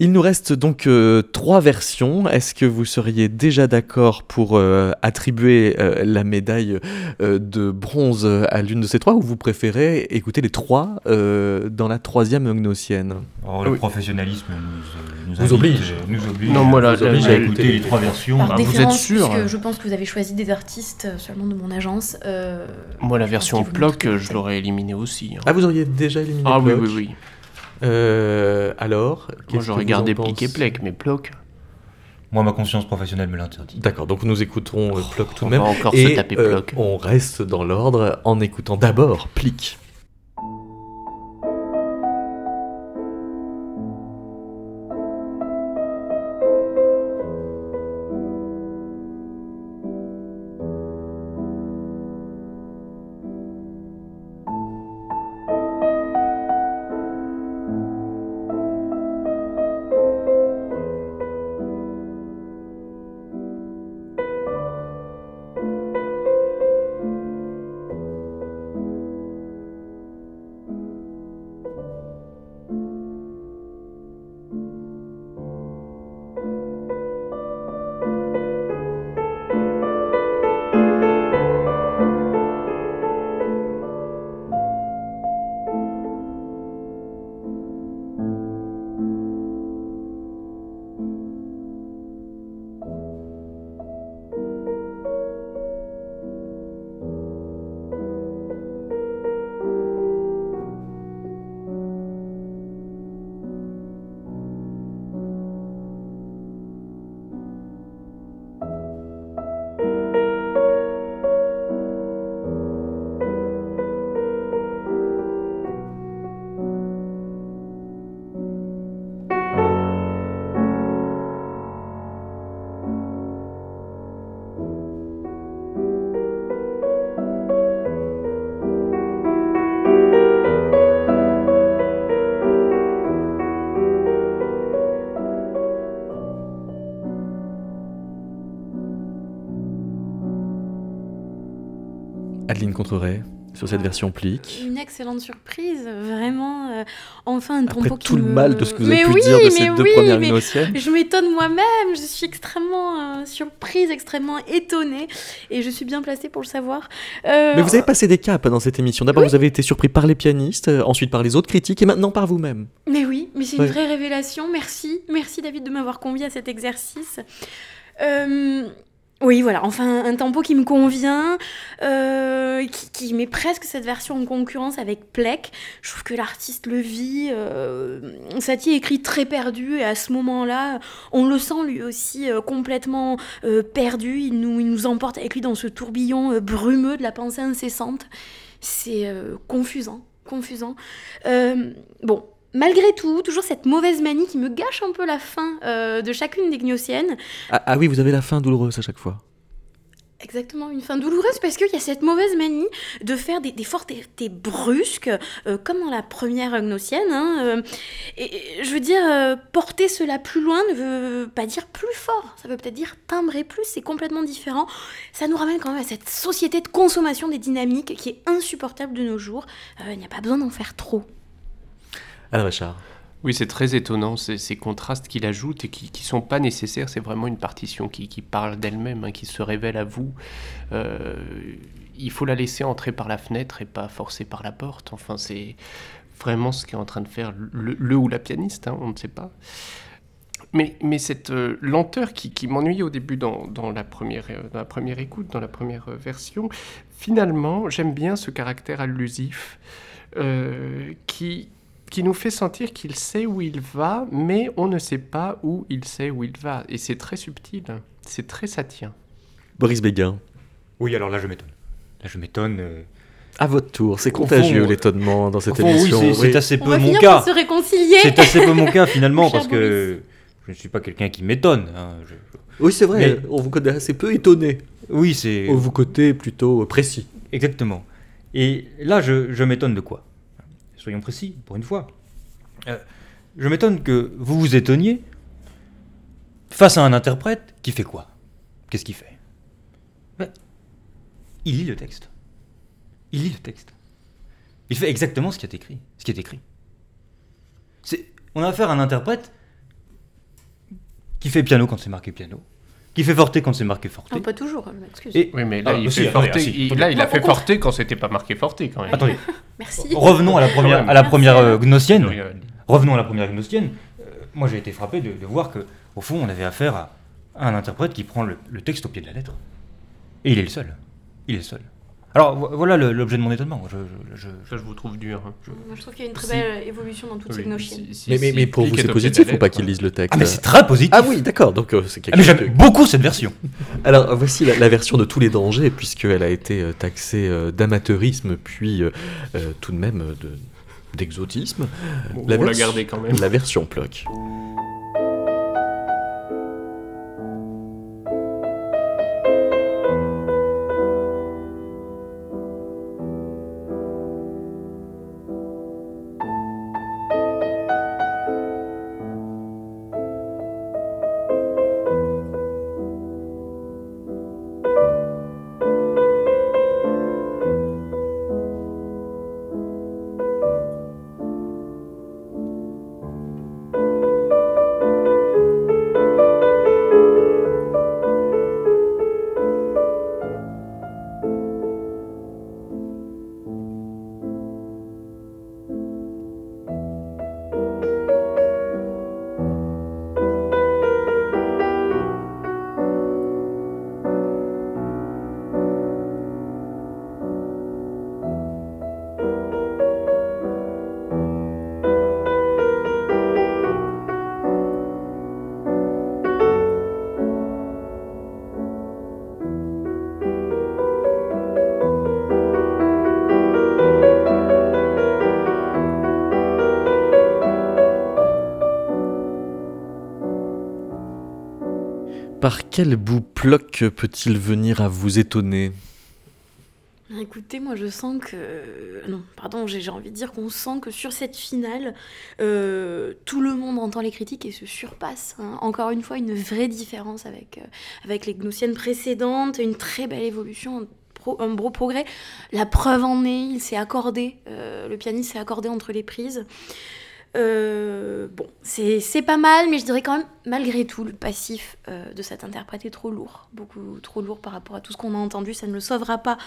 Il nous reste donc euh, trois versions. Est-ce que vous seriez déjà d'accord pour euh, attribuer euh, la médaille euh, de bronze à l'une de ces trois ou vous préférez écouter les trois euh, dans la troisième gnossienne Alors, le Oui. professionnalisme nous, nous, Vous invite, oblige. nous oblige. Non, moi, là, oblige à écouter les trois versions. Par Ah, vous êtes sûr, puisque hein je pense que vous avez choisi des artistes seulement de mon agence. euh, Moi, la version Ploc, je que- l'aurais éliminée aussi. hein. Ah, vous auriez déjà éliminé Ah oui, oui, oui. Euh, alors Moi, j'aurais que vous gardé en Plic et Plec, mais Ploc, Moi, ma conscience professionnelle me l'interdit. D'accord, donc nous écoutons euh, Ploc tout on de même. va encore Et se taper euh, Ploc. on reste dans l'ordre en écoutant d'abord Plic. Adeline Contreret, sur cette version Plic. Une excellente surprise, vraiment. euh, enfin, un Après tempo qui tout le me- mal de ce que vous avez Mais pu oui, dire de ces deux oui, premières mais. Je m'étonne moi-même, je suis extrêmement euh, surprise, extrêmement étonnée, et je suis bien placée pour le savoir. Euh, Mais vous avez passé des caps dans cette émission. D'abord, vous avez été surpris par les pianistes, ensuite par les autres critiques, et maintenant par vous-même. Mais oui, mais c'est Ouais. une vraie révélation. Merci, merci David de m'avoir convié à cet exercice. Euh, Oui, voilà, enfin un tempo qui me convient, euh, qui, met presque cette version en concurrence avec Plek. Je trouve que l'artiste le vit. Euh, Satie écrit très perdu et à ce moment-là, on le sent lui aussi euh, complètement euh, perdu. Il nous, emporte avec lui dans ce tourbillon brumeux de la pensée incessante. C'est confusant, confusant. bon, malgré tout, toujours cette mauvaise manie qui me gâche un peu la fin euh, de chacune des gnossiennes. Ah, ah, oui, vous avez la fin douloureuse à chaque fois. Exactement, une fin douloureuse parce qu'il y a cette mauvaise manie de faire des, des brusques, euh, comme dans la première gnossienne. Hein, euh, et, et, je veux dire, porter cela plus loin ne veut pas dire plus fort, ça veut peut-être dire timbrer plus, c'est complètement différent. Ça nous ramène quand même à cette société de consommation des dynamiques qui est insupportable de nos jours. Il n'y a pas besoin d'en faire trop. Oui, c'est très étonnant, ces, contrastes qu'il ajoute et qui ne sont pas nécessaires. C'est vraiment une partition qui, parle d'elle-même, hein, qui se révèle à vous. Euh, il faut la laisser entrer par la fenêtre et pas forcer par la porte. Enfin, c'est vraiment ce qu'est en train de faire le, ou la pianiste, hein, on ne sait pas. Mais, cette euh, lenteur qui, qui m'ennuyait au début dans, la première, euh, dans la première écoute, dans la première version, finalement, j'aime bien ce caractère allusif qui, qui nous fait sentir qu'il sait où il va, mais on ne sait pas où il sait où il va. Et c'est très subtil, c'est très satien. Boris Béguin. Oui, alors là, je m'étonne. Là, je m'étonne. Euh... À votre tour, c'est contagieux l'étonnement dans cette fond, émission. Oui, c'est oui. assez peu on va mon finir cas. Par se réconcilier. C'est assez peu mon cas finalement parce que je ne suis pas quelqu'un qui m'étonne. hein. Je- Oui, c'est vrai, Mais- on vous connaît assez peu étonné. Oui, c'est Au vous côté plutôt précis. exactement. Et là, je, je m'étonne de quoi? Soyons précis, pour une fois. Euh, je m'étonne que vous vous étonniez face à un interprète qui fait quoi? Qu'est-ce qu'il fait? Ben, Il lit le texte. Il lit le texte. Il fait exactement ce qui est écrit. Ce qui est écrit. C'est, on a affaire à un interprète qui fait piano quand c'est marqué piano, qui fait forte quand c'est marqué forte. Non, pas toujours, excuse. Et Oui, mais là, Ah, il, si, fait attendez, forte, ah, si, il, attendez. là, il a fait forte quand c'était pas marqué forte quand même. attendez, Merci. revenons à la première, à la première euh, euh, Revenons à la première gnostienne. Euh, moi, j'ai été frappé de, de voir que, au fond, on avait affaire à, à un interprète qui prend le, le texte au pied de la lettre. Et il est le seul. Il est le seul. Alors, vo- voilà l'objet de mon étonnement. Je, je- je- Ça, je vous trouve dur. hein. Je trouve qu'il y a une très Si. belle évolution dans toutes ces Oui, si- si- Mais, mais, si mais pour vous, est c'est positif la ou pas qu'ils lisent le texte Ah, mais c'est très positif. Ah oui, d'accord, donc euh, c'est quelque Ah, j'aime beaucoup cette version. Alors voici la, la version de tous les dangers, puisqu'elle a été euh, taxée euh, d'amateurisme, puis euh, tout de même de- d'exotisme. Bon, La on l'a quand même. La version Ploc. Quel bout peut-il venir à vous étonner Écoutez, moi je sens que... euh, Non, pardon, j'ai envie de dire qu'on sent que sur cette finale, euh, tout le monde entend les critiques et se surpasse. hein. Encore une fois, une vraie différence avec, euh, avec les gnossiennes précédentes, une très belle évolution, un, gros progrès. La preuve en est, il s'est accordé, le pianiste s'est accordé entre les prises. Euh, bon, c'est pas mal, mais je dirais quand même, malgré tout, le passif euh, de cette interprète est trop lourd. Beaucoup trop lourd par rapport à tout ce qu'on a entendu. Ça ne le sauvera pas,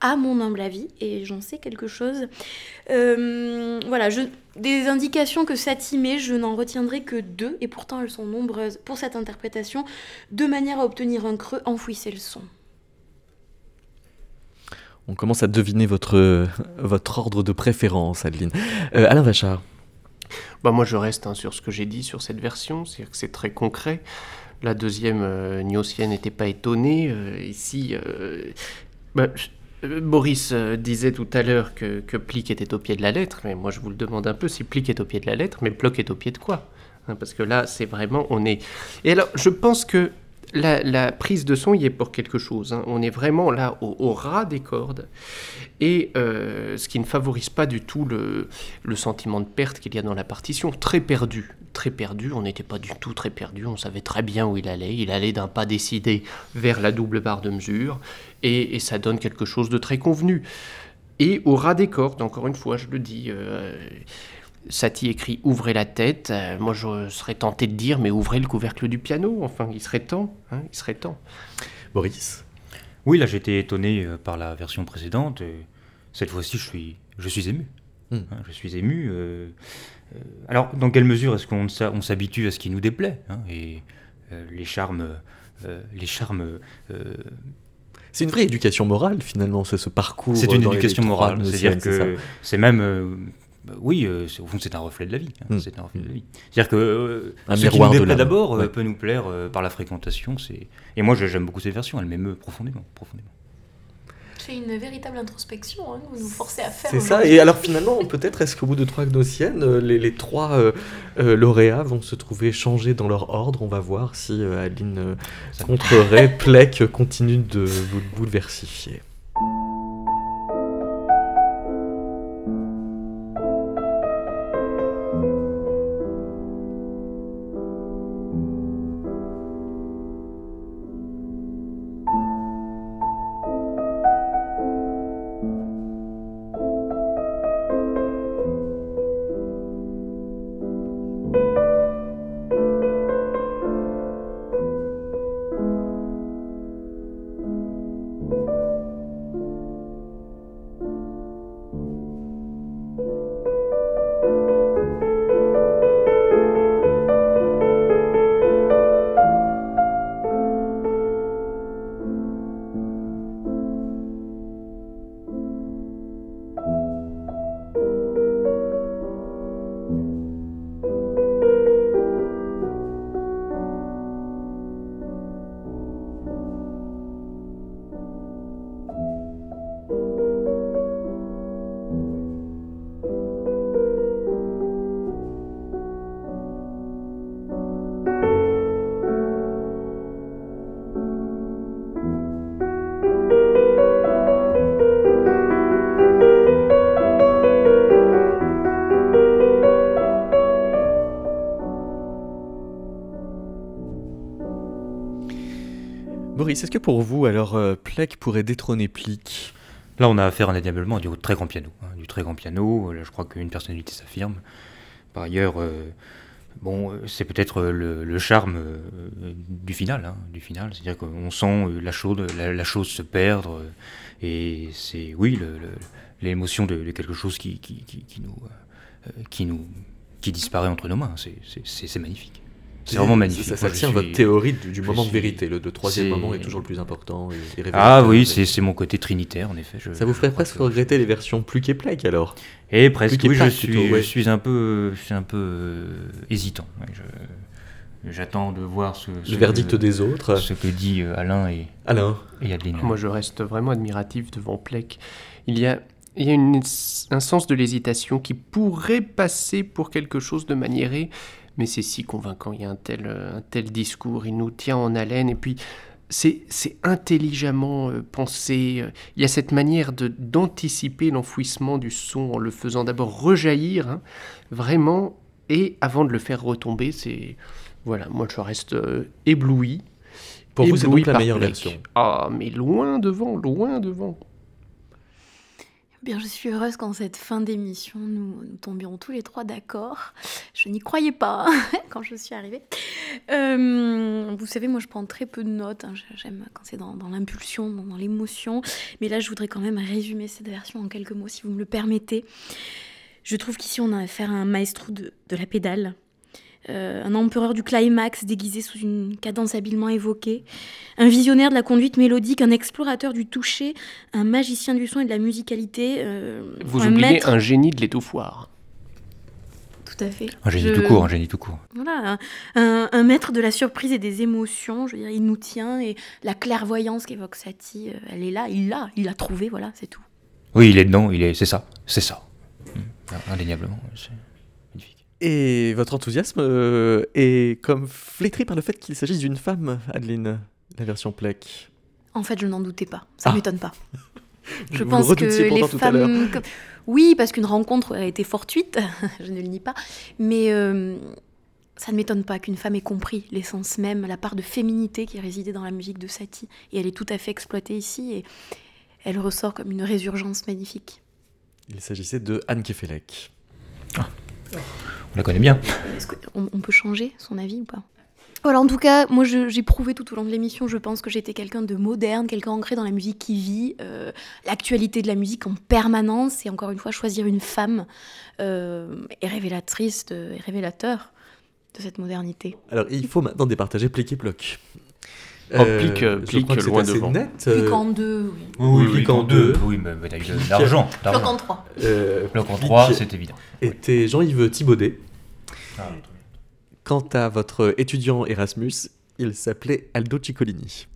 à mon humble avis, et j'en sais quelque chose. Euh, voilà, des indications que Satie met, je n'en retiendrai que deux, et pourtant elles sont nombreuses pour cette interprétation, de manière à obtenir un creux, enfouissez le son. On commence à deviner votre, votre ordre de préférence, Adeline. Alain Vachard bah moi je reste hein, sur ce que j'ai dit sur cette version, c'est-à-dire que c'est très concret. La deuxième, euh, n'était pas étonnée. Euh, ici, euh, bah, euh, Boris disait tout à l'heure que, que était au pied de la lettre, mais moi je vous le demande un peu si Plic est au pied de la lettre, mais Bloc est au pied de quoi hein, Parce que là, c'est vraiment, on est... Et alors, je pense que la, prise de son y est pour quelque chose. Hein. On est vraiment là au, ras des cordes. Et euh, ce qui ne favorise pas du tout le, sentiment de perte qu'il y a dans la partition. Très perdu. Très perdu. On n'était pas du tout très perdu. On savait très bien où il allait. Il allait d'un pas décidé vers la double barre de mesure. Et, ça donne quelque chose de très convenu. Et au ras des cordes, encore une fois, je le dis. Euh, Satie écrit Ouvrez la tête. Euh, moi, je serais tenté de dire Mais ouvrez le couvercle du piano. Enfin, il serait temps. Hein, il serait temps. Boris? Oui, là, j'étais étonné euh, par la version précédente. cette fois-ci, je suis, je suis ému. Hmm. Hein, je suis ému. Euh, alors, dans quelle mesure est-ce qu'on on s'habitue à ce qui nous déplaît hein, Et les charmes. les charmes c'est une vraie éducation morale finalement, c'est ce parcours. C'est une éducation morale, c'est-à-dire que c'est même oui, euh, au fond, c'est un reflet de la vie. Hein, hmm. C'est un reflet de la vie. C'est-à-dire que euh, un ce qui nous déplaît d'abord euh, peut nous plaire par la fréquentation. C'est et moi, j'aime beaucoup cette version. Elle m'émeut profondément, profondément. C'est une véritable introspection. Hein, vous nous forcez à faire. C'est ça. Et alors finalement, peut-être est-ce qu'au bout de trois Gnosiennes, les, les trois lauréats vont se trouver changés dans leur ordre? On va voir si Aline Contreray, Plec continue de vous bouleversifier. Est-ce que pour vous, alors, euh, Plec pourrait détrôner Plic Là, on a affaire indéniablement à du très grand piano. Hein, du très grand piano, là, je crois qu'une personnalité s'affirme. Par ailleurs, euh, bon, euh, c'est peut-être le, charme du final, hein, du final. C'est-à-dire qu'on sent la la, chose se perdre, et c'est, oui, l'émotion de, quelque chose qui nous, qui disparaît entre nos mains. C'est magnifique. C'est vraiment magnifique. Ça, ça tient votre théorie du, moment de vérité. Le, troisième moment est toujours le plus important. ah oui, c'est mon côté trinitaire, en effet. ça vous ferait presque regretter les versions plus qu'éplec, alors Et presque, oui, je, suis, je suis un peu, je suis un peu euh, hésitant. J'attends de voir ce, le verdict des autres. Ce que dit euh, Alain et, Alain. et Adeline. Moi, je reste vraiment admiratif devant Plec. Il y a, il y a un sens de l'hésitation qui pourrait passer pour quelque chose de maniéré, mais c'est si convaincant, il y a un tel, euh, un tel discours, il nous tient en haleine, et puis c'est intelligemment euh, pensé, il y a cette manière d'anticiper l'enfouissement du son en le faisant d'abord rejaillir, hein, vraiment, et avant de le faire retomber, c'est... Voilà, moi je reste euh, ébloui. Pour vous, c'est donc la meilleure version Ah, mais loin devant, loin devant. Bien, je suis heureuse qu'en cette fin d'émission, nous, tombions tous les trois d'accord. Je n'y croyais pas quand je suis arrivée. Euh, vous savez, moi, je prends très peu de notes. hein. J'ai- J'aime quand c'est dans, l'impulsion, dans, l'émotion. Mais là, je voudrais quand même résumer cette version en quelques mots, si vous me le permettez. Je trouve qu'ici, on a affaire à un maestro de la pédale. Euh, un empereur du climax déguisé sous une cadence habilement évoquée, un visionnaire de la conduite mélodique, un explorateur du toucher, un magicien du son et de la musicalité. euh, Vous un oubliez maître- un génie de l'étouffoir. Tout à fait. Un génie Je- tout court, un génie tout court. Voilà, un, maître de la surprise et des émotions. Je veux dire, il nous tient et la clairvoyance qu'évoque Satie, euh, elle est là, il l'a, il l'a trouvée, voilà, c'est tout. Oui, il est dedans, il est, c'est ça, c'est ça. Hum, Indéniablement, c'est. Et votre enthousiasme euh, est comme flétri par le fait qu'il s'agisse d'une femme, Adeline, la version Plec. En fait, je n'en doutais pas. Ça Ah. m'étonne pas. Je Vous le pense que les tout femmes. Oui, parce qu'une rencontre a été fortuite, je ne le nie pas. Mais euh, ça ne m'étonne pas qu'une femme ait compris l'essence même, la part de féminité qui résidait dans la musique de Satie. Et elle est tout à fait exploitée ici. Et elle ressort comme une résurgence magnifique. Il s'agissait de Anne Kefelec. On la connaît bien. Est-ce qu'on on peut changer son avis ou pas? Voilà, en tout cas, moi je- j'ai prouvé tout au long de l'émission, je pense que j'étais quelqu'un de moderne, quelqu'un ancré dans la musique qui vit euh, l'actualité de la musique en permanence. Et encore une fois, choisir une femme euh, est révélatrice, de, est révélateur de cette modernité. Alors, il faut maintenant départager Plic et Ploc. Oh, euh, je Plic, crois que c'est loin devant. net. Plus euh, qu'en deux, oui. Oui, oui, clique en en deux. deux. Oui, mais mais t'as eu de l'argent. D'argent. qu'en trois. euh, Bloc en 3, c'est évident. était Jean-Yves Thibaudet. Ah, Quant à votre étudiant Erasmus, il s'appelait Aldo Ciccolini.